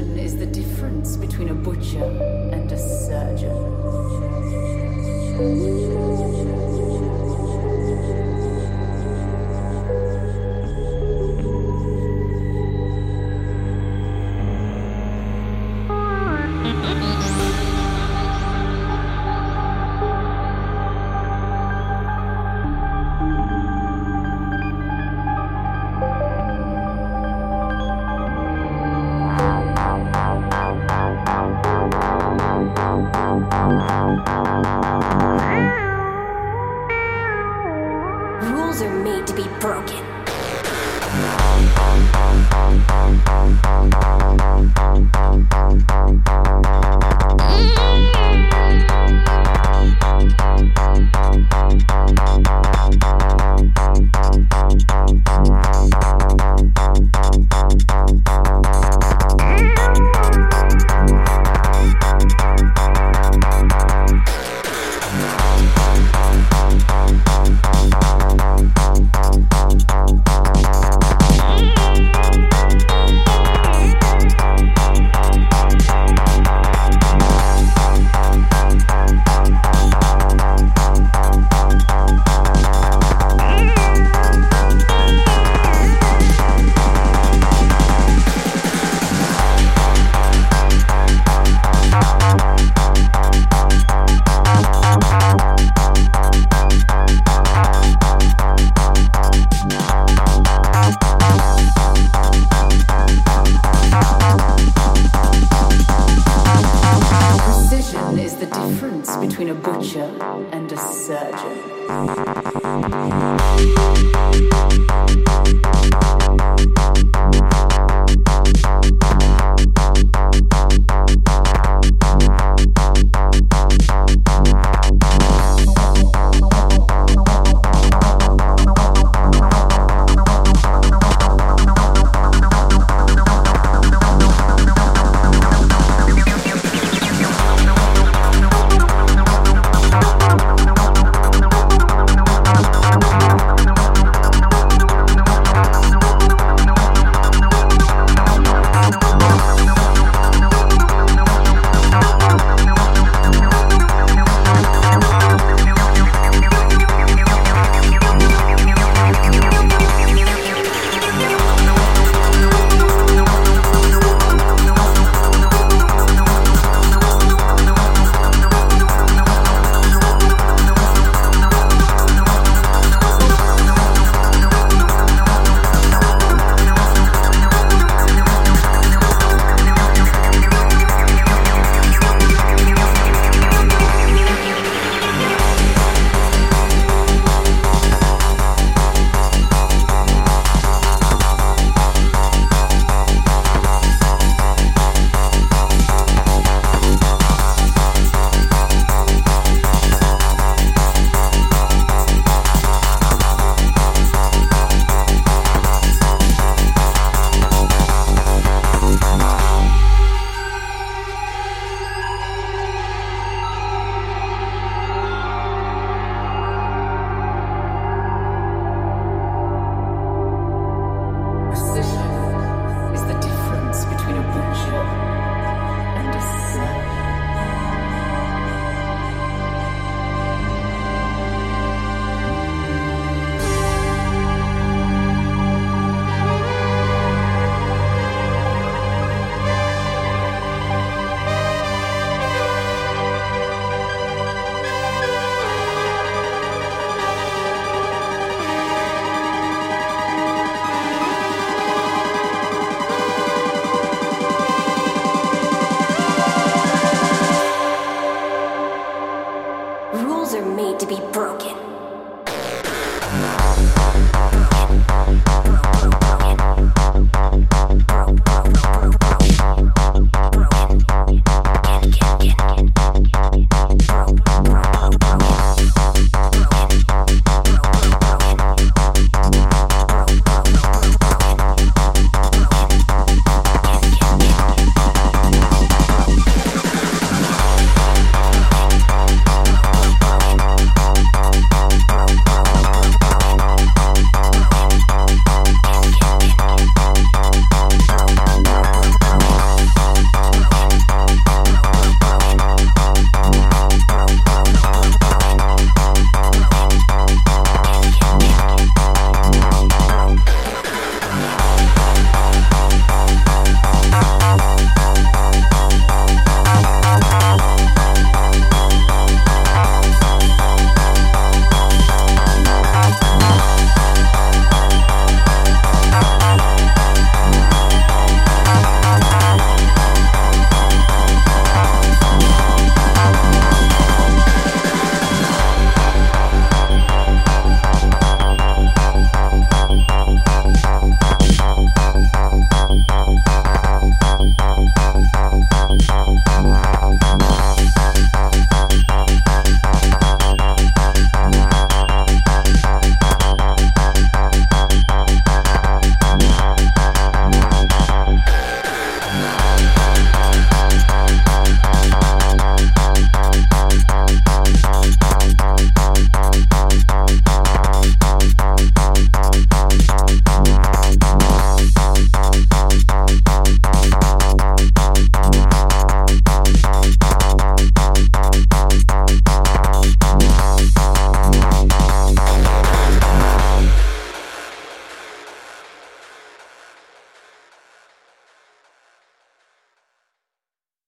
is the difference between a butcher and a surgeon. Rules are made to be broken.